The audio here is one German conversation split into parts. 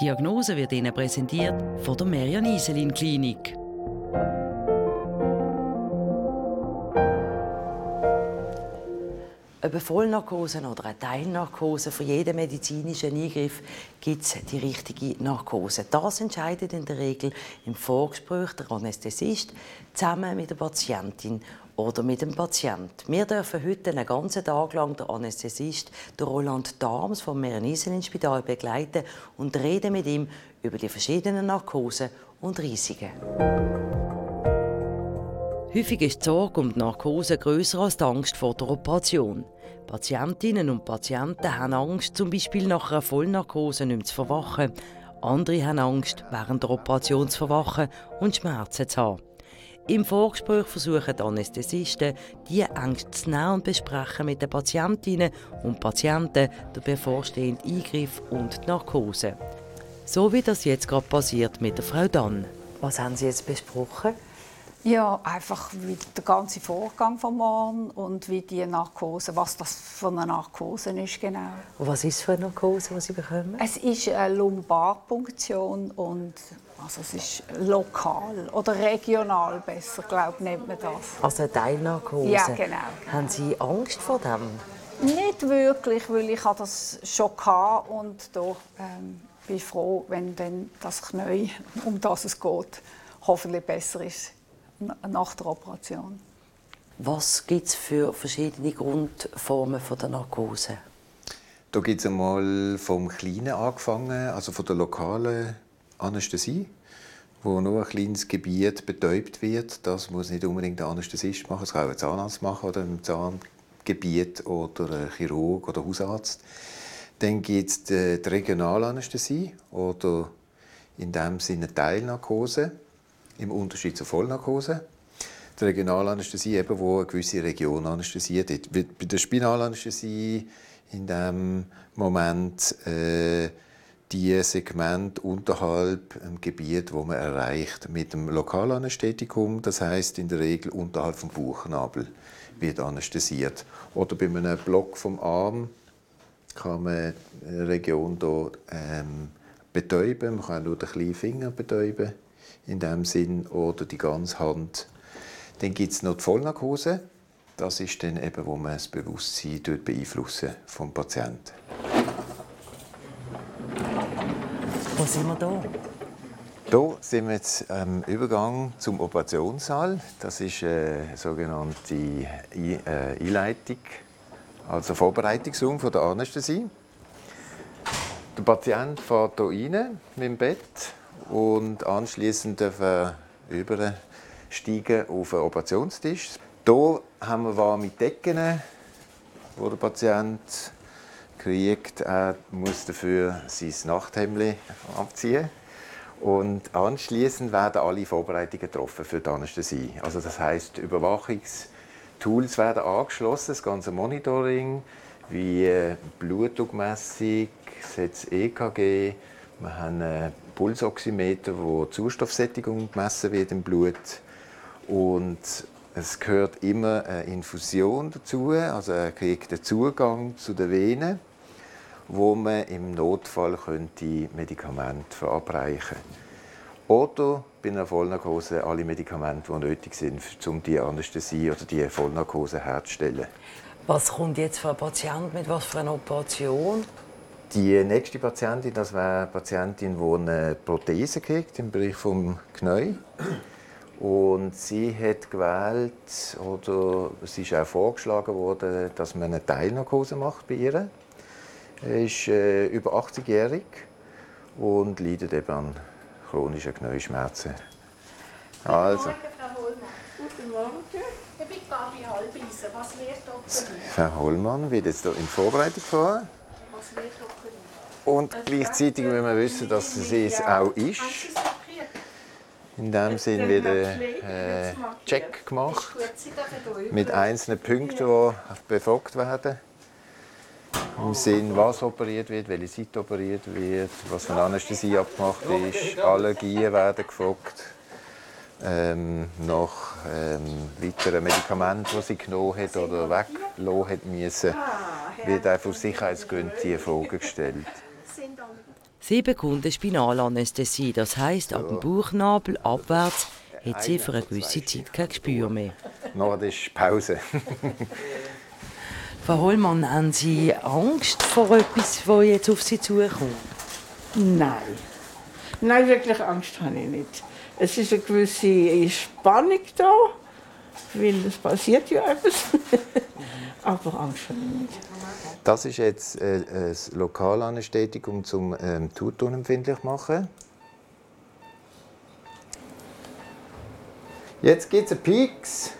Diagnose wird Ihnen präsentiert von der Merian Iselin Klinik. Eine Vollnarkose oder eine Teilnarkose, für jeden medizinischen Eingriff gibt es die richtige Narkose. Das entscheidet in der Regel im Vorgespräch der Anästhesist zusammen mit der Patientin oder mit dem Patienten. Wir dürfen heute einen ganzen Tag lang den Anästhesist, den Roland Dahms vom Merian-Iselin-Spital begleiten und reden mit ihm über die verschiedenen Narkosen und Risiken. Häufig ist die Sorge um die Narkose grösser als die Angst vor der Operation. Patientinnen und Patienten haben Angst, zum Beispiel nach einer Vollnarkose nicht mehr zu verwachen. Andere haben Angst, während der Operation zu verwachen und Schmerzen zu haben. Im Vorgespräch versuchen die Anästhesisten, diese Ängste zu nehmen und besprechen mit den Patientinnen und Patienten den bevorstehenden Eingriff und die Narkose. So wie das jetzt gerade passiert mit der Frau Dann. Was haben Sie jetzt besprochen? Ja, einfach wie der ganze Vorgang vom Mann und wie die Narkose, was das für eine Narkose ist genau. Und was ist für eine Narkose, die Sie bekommen? Es ist eine Lumbarpunktion und also es ist lokal oder regional besser, glaube nennt man das. Also eine Teilnarkose? Ja, genau. Haben Sie Angst vor dem? Nicht wirklich, weil ich das schon hatte und da ähm, bin ich froh, wenn dann das Knie, um das es geht, hoffentlich besser ist nach der Operation. Was gibt es für verschiedene Grundformen von der Narkose? Da gibt es einmal vom Kleinen angefangen, also von der lokalen Anästhesie, wo nur ein kleines Gebiet betäubt wird. Das muss nicht unbedingt der Anästhesist machen, das kann auch ein Zahnarzt machen oder im Zahngebiet oder ein Chirurg oder Hausarzt. Dann gibt es die, Regionalanästhesie oder in dem Sinne Teilnarkose im Unterschied zur Vollnarkose. Die Regionalanästhesie, eben, wo eine gewisse Region anästhesiert wird. Bei der Spinalanästhesie in dem Moment äh, die Segment unterhalb dem Gebiet, wo man erreicht, mit dem Lokalanästhetikum, das heißt in der Regel unterhalb vom Bauchnabel wird anästhesiert. Oder bei einem Block vom Arm kann man eine Region hier, ähm, betäuben, man kann nur den kleinen Finger betäuben in dem Sinn oder die ganze Hand. Dann gibt es noch die Vollnarkose. Das ist dann eben, wo man das Bewusstsein beeinflussen vom Patienten. Wo sind wir da? Hier sind wir jetzt am Übergang zum Operationssaal. Das ist eine sogenannte äh, Einleitung, also Vorbereitungsraum von der Anästhesie. Der Patient fährt hier rein mit dem Bett und anschließend übersteigen auf den Operationstisch. Hier haben wir warme Decken, wo der Patient kriegt. Er muss dafür sein Nachthemd abziehen. Und anschließend werden alle Vorbereitungen getroffen für die Anästhesie. Also das heißt, Überwachungstools werden angeschlossen, das ganze Monitoring, wie Blutdruckmessung, EKG, wir haben einen Pulsoximeter, wo die Sauerstoffsättigung gemessen wird im Blut. Und es gehört immer eine Infusion dazu, also er kriegt den Zugang zu den Venen, wo man im Notfall könnte Medikamente verabreichen Oder bei einer Vollnarkose alle Medikamente, die nötig sind, um die Anästhesie oder die Vollnarkose herzustellen. Was kommt jetzt für ein Patient mit was für einer Operation? Die nächste Patientin, das wäre eine Patientin, die eine Prothese kriegt im Bereich vom Knie. Und sie hat gewählt, oder es ist auch vorgeschlagen worden, dass man eine Teilnarkose macht bei ihr. Er ist äh, über 80-jährig und leidet eben an chronischen Knieschmerzen. Also. Guten Morgen, Frau Hollmann. Guten Morgen. Ich bin Gabi Halbeisen. Was wird operiert? Frau Hollmann wird jetzt in Vorbereitung fahren. Und gleichzeitig müssen wir wissen, dass es auch ist. In dem Sinne wird ein äh, Check gemacht mit einzelnen Punkten, die befragt werden. Im Sinn, was operiert wird, welche Seite operiert wird, was eine Anästhesie abgemacht ist. Allergien werden gefragt. Ähm, nach ähm, weiteren Medikamenten, die sie genommen hat oder weglassen hat müssen, wird einfach aus Sicherheitsgründen diese Frage gestellt. Sie bekommt eine Spinalanästhesie, das heisst, ab dem Bauchnabel abwärts hat sie für eine gewisse Zeit kein Gespür mehr. Noch ist Pause. Frau Hollmann, haben Sie Angst vor etwas, das jetzt auf Sie zukommt? Nein. Nein, wirklich Angst habe ich nicht. Es ist eine gewisse Spannung da, weil es passiert ja etwas. Aber Angst habe ich nicht. Das ist jetzt äh, ein Lokalanästhetikum zum ähm, Tutunempfindlich machen. Jetzt gibt es einen Pieks.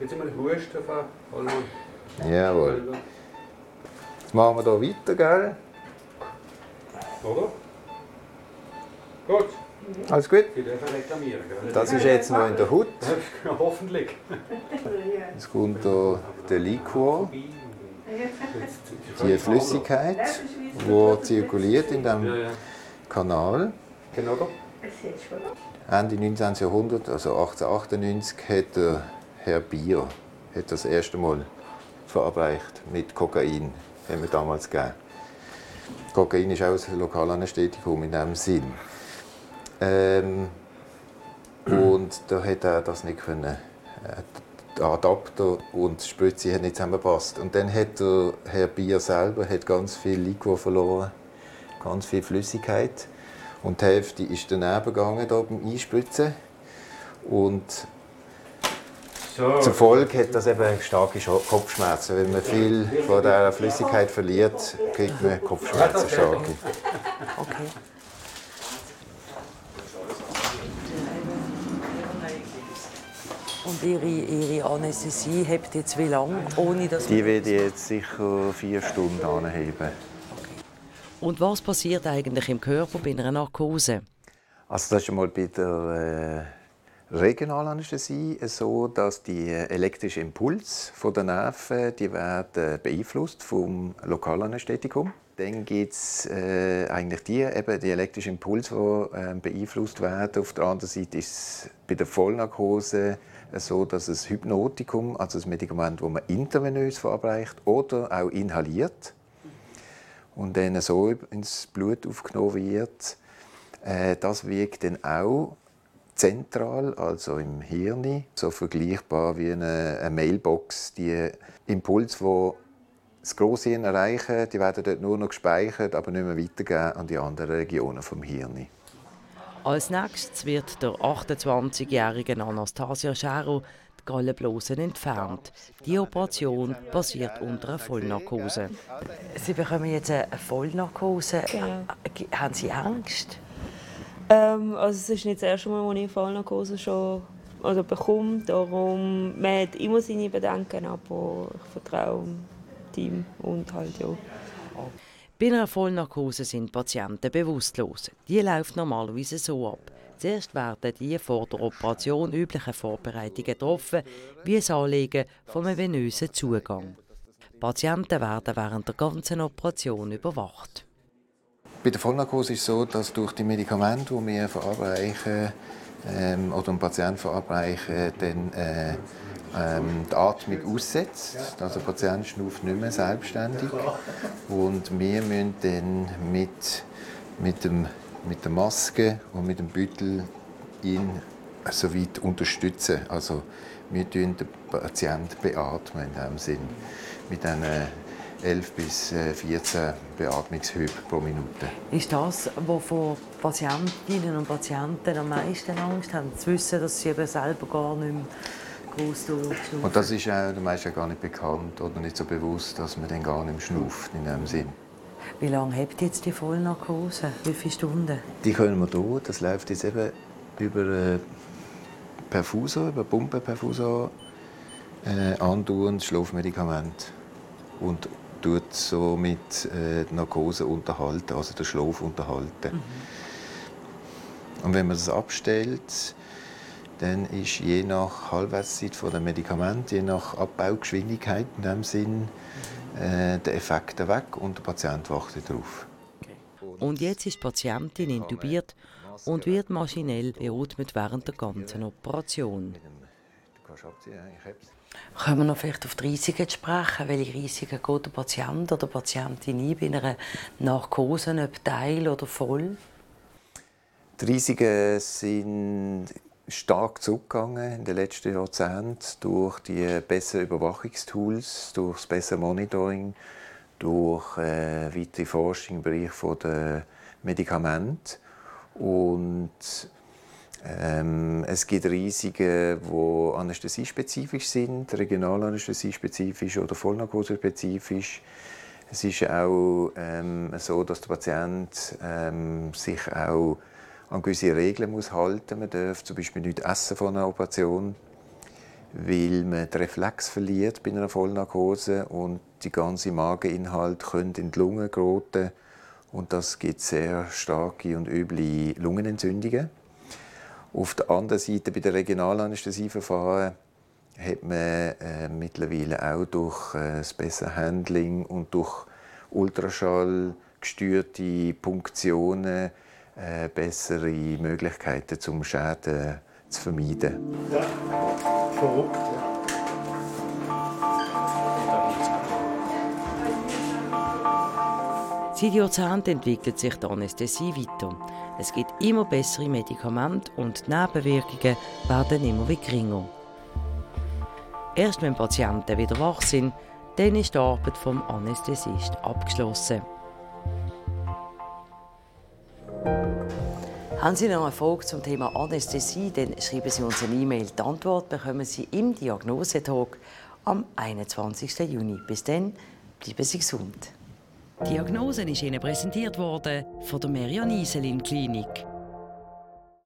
Jetzt mal Husten von Jawohl. Jetzt machen wir hier weiter, gell? Oder? Alles gut? Reklamieren. Das ist jetzt noch in der Hut. Hoffentlich. Jetzt kommt hier der Liquor, die Flüssigkeit, die zirkuliert in diesem. Kanal. Genau. Ende 19. Jahrhundert, also 1898, hat der Herr Bier hat das erste Mal verabreicht mit Kokain, haben wir damals gegeben. Kokain ist auch ein Lokalanästhetikum in diesem Sinn. Ähm, und da hat er das nicht können. äh, Der Adapter und die Spritze haben nicht zusammengepasst. Und dann hat der Herr Bier selber hat ganz viel Liquor verloren, ganz viel Flüssigkeit. Und die Hälfte ist daneben gegangen da beim Einspritzen. Und So. zur Folge hat das eben starke Kopfschmerzen. Wenn man viel von dieser Flüssigkeit verliert, kriegt man Kopfschmerzen starke. Okay. Und Ihre, Ihre Anästhesie hebt jetzt wie lange, ohne dass Die werde ich jetzt sicher vier Stunden anheben. Und was passiert eigentlich im Körper bei einer Narkose? Also das ist einmal bei der äh, Regionalanästhesie so, dass die elektrischen Impulse von den Nerven die werden beeinflusst vom Lokalanästhetikum. Dann gibt es äh, eigentlich die, eben die elektrischen Impulse, die äh, beeinflusst werden. Auf der anderen Seite ist es bei der Vollnarkose so, dass es Hypnotikum, also ein Medikament, das man intravenös verabreicht oder auch inhaliert und dann so ins Blut aufgenommen wird. Äh, das wirkt dann auch zentral, also im Hirn, so vergleichbar wie eine, eine Mailbox. Die Impulse, die das Grosshirn erreichen, die werden dort nur noch gespeichert, aber nicht mehr weitergegeben an die anderen Regionen vom Hirn. Als nächstes wird der 28-jährige Anastasia Schero die Gallenblasen entfernt. Die Operation passiert unter einer Vollnarkose. Sie bekommen jetzt eine Vollnarkose. Genau. Äh, Haben Sie Angst? Ähm, also es ist nicht das erste Mal, wo ich Vollnarkose schon also bekomme. Darum, man hat immer seine Bedenken, aber ich vertraue dem Team und halt ja. Bei einer Vollnarkose sind Patienten bewusstlos. Die läuft normalerweise so ab. Zuerst werden die vor der Operation üblichen Vorbereitungen getroffen, wie das Anlegen von einem venösen Zugang. Patienten werden während der ganzen Operation überwacht. Bei der Vollnarkose ist es so, dass durch die Medikamente, die wir verabreichen ähm, oder dem Patienten verabreichen, dann äh, ähm, die Atmung aussetzt. Also der Patient schnauft nicht mehr selbstständig. Und wir müssen dann mit, mit, dem, mit der Maske und mit dem Beutel ihn so weit unterstützen. Also wir tun den Patienten beatmen in diesem Sinn. Mit diesen 11 bis äh, 14 Beatmungshüben pro Minute. Ist das, wovor Patientinnen und Patienten am meisten Angst haben, zu wissen, dass sie eben selber gar nicht mehr groß? Und das ist auch den meisten gar nicht bekannt oder nicht so bewusst, dass man dann gar nicht schnauft in diesem Sinn. Wie lange habt ihr jetzt die Vollnarkose? Wie viele Stunden? Die können wir hier, das läuft jetzt eben über äh, Perfusor, über Pumpenperfusor, äh, andauernd Schlafmedikament und tut somit äh, die Narkose unterhalten, also den Schlaf unterhalten. Und wenn man das abstellt, dann ist je nach Halbwertszeit der Medikament, je nach Abbaugeschwindigkeit in dem Sinn, äh, der Effekt weg und der Patient wacht darauf. Und jetzt ist die Patientin intubiert und wird maschinell beatmet während der ganzen Operation. Können wir noch vielleicht auf die Risiken sprechen? Welche Risiken geht der Patient oder die Patientin ein bei einer Narkose, ob teil oder voll? Die Risiken sind stark zurückgegangen in den letzten Jahrzehnten durch die besseren Überwachungstools, durch das bessere Monitoring, durch äh, weitere Forschung im Bereich der Medikamente. Und ähm, es gibt Risiken, die anästhesiespezifisch sind, regionalanästhesiespezifisch oder vollnarkosespezifisch. Es ist auch ähm, so, dass der Patient ähm, sich auch an gewisse Regeln muss halten. Man darf zum Beispiel nicht essen vor einer Operation, weil man den Reflex verliert bei einer Vollnarkose und die ganze Mageninhalt können in die Lunge geraten und das gibt sehr starke und üble Lungenentzündungen. Auf der anderen Seite bei den Regionalanästhesieverfahren hat man äh, mittlerweile auch durch äh, das bessere Handling und durch Ultraschall gesteuerte Punktionen äh, bessere Möglichkeiten, zum Schäden zu vermeiden. Ja, verrückt. Seit Jahrzehnten entwickelt sich die Anästhesie weiter. Es gibt immer bessere Medikamente und die Nebenwirkungen werden immer geringer. Erst wenn Patienten wieder wach sind, dann ist die Arbeit vom Anästhesist abgeschlossen. Haben Sie noch eine Frage zum Thema Anästhesie, dann schreiben Sie uns eine E-Mail. Die Antwort bekommen Sie im Diagnosetag am 21. Juni. Bis dann, bleiben Sie gesund. Die Diagnose ist Ihnen präsentiert worden von der Merian Iselin Klinik.